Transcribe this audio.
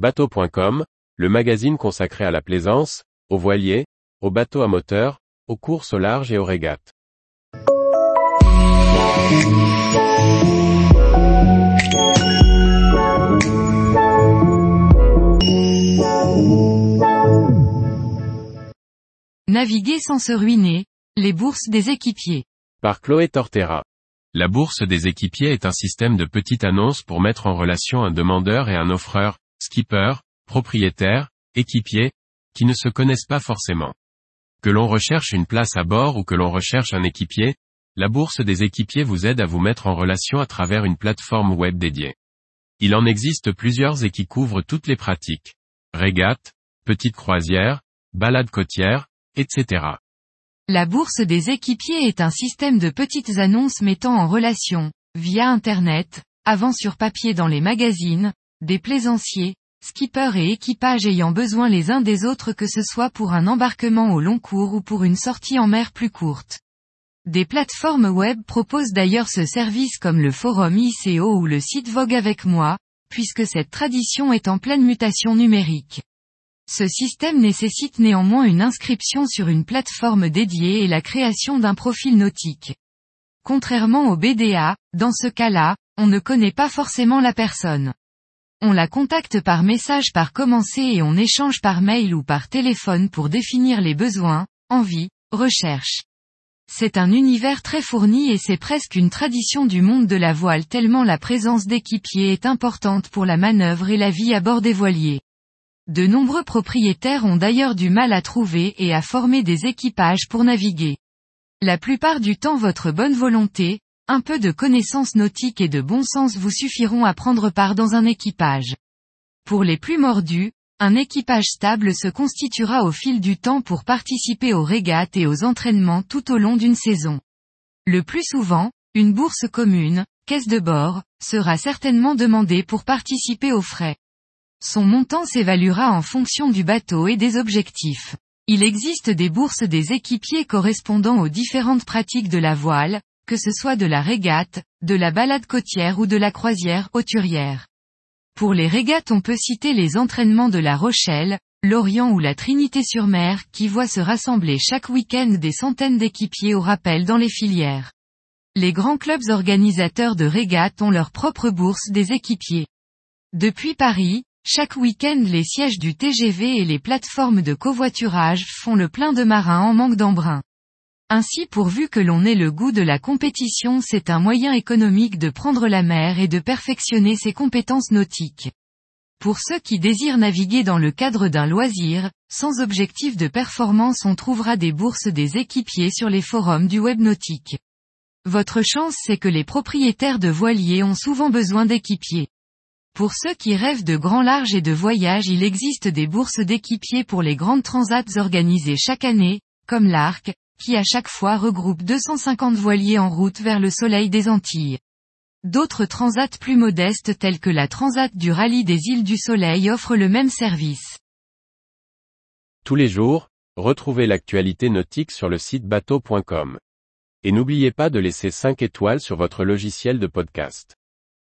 Bateau.com, le magazine consacré à la plaisance, aux voiliers, aux bateaux à moteur, aux courses au large et aux régates. Naviguer sans se ruiner, les bourses des équipiers. Par Chloé Tortera. La bourse des équipiers est un système de petites annonces pour mettre en relation un demandeur et un offreur, skipper, propriétaire, équipier, qui ne se connaissent pas forcément. Que l'on recherche une place à bord ou que l'on recherche un équipier, la bourse des équipiers vous aide à vous mettre en relation à travers une plateforme web dédiée. Il en existe plusieurs et qui couvrent toutes les pratiques. Régates, petites croisières, balades côtières, etc. La bourse des équipiers est un système de petites annonces mettant en relation, via Internet, avant sur papier dans les magazines, des plaisanciers, skippers et équipages ayant besoin les uns des autres que ce soit pour un embarquement au long cours ou pour une sortie en mer plus courte. Des plateformes web proposent d'ailleurs ce service comme le forum ICO ou le site Vogue avec moi, puisque cette tradition est en pleine mutation numérique. Ce système nécessite néanmoins une inscription sur une plateforme dédiée et la création d'un profil nautique. Contrairement au BDA, dans ce cas-là, on ne connaît pas forcément la personne. On la contacte par message par commencer et on échange par mail ou par téléphone pour définir les besoins, envies, recherches. C'est un univers très fourni et c'est presque une tradition du monde de la voile tellement la présence d'équipiers est importante pour la manœuvre et la vie à bord des voiliers. De nombreux propriétaires ont d'ailleurs du mal à trouver et à former des équipages pour naviguer. La plupart du temps votre bonne volonté, un peu de connaissances nautiques et de bon sens vous suffiront à prendre part dans un équipage. Pour les plus mordus, un équipage stable se constituera au fil du temps pour participer aux régates et aux entraînements tout au long d'une saison. Le plus souvent, une bourse commune, caisse de bord, sera certainement demandée pour participer aux frais. Son montant s'évaluera en fonction du bateau et des objectifs. Il existe des bourses des équipiers correspondant aux différentes pratiques de la voile, que ce soit de la régate, de la balade côtière ou de la croisière hauturière. Pour les régates on peut citer les entraînements de La Rochelle, Lorient ou la Trinité-sur-Mer qui voient se rassembler chaque week-end des centaines d'équipiers au rappel dans les filières. Les grands clubs organisateurs de régates ont leur propre bourse des équipiers. Depuis Paris, chaque week-end les sièges du TGV et les plateformes de covoiturage font le plein de marins en manque d'embrun. Ainsi pourvu que l'on ait le goût de la compétition c'est un moyen économique de prendre la mer et de perfectionner ses compétences nautiques. Pour ceux qui désirent naviguer dans le cadre d'un loisir, sans objectif de performance on trouvera des bourses des équipiers sur les forums du web nautique. Votre chance c'est que les propriétaires de voiliers ont souvent besoin d'équipiers. Pour ceux qui rêvent de grands larges et de voyages il existe des bourses d'équipiers pour les grandes transats organisées chaque année, comme l'Arc, qui à chaque fois regroupe 250 voiliers en route vers le soleil des Antilles. D'autres transats plus modestes tels que la Transat du rallye des îles du Soleil offrent le même service. Tous les jours, retrouvez l'actualité nautique sur le site bateau.com. Et n'oubliez pas de laisser 5 étoiles sur votre logiciel de podcast.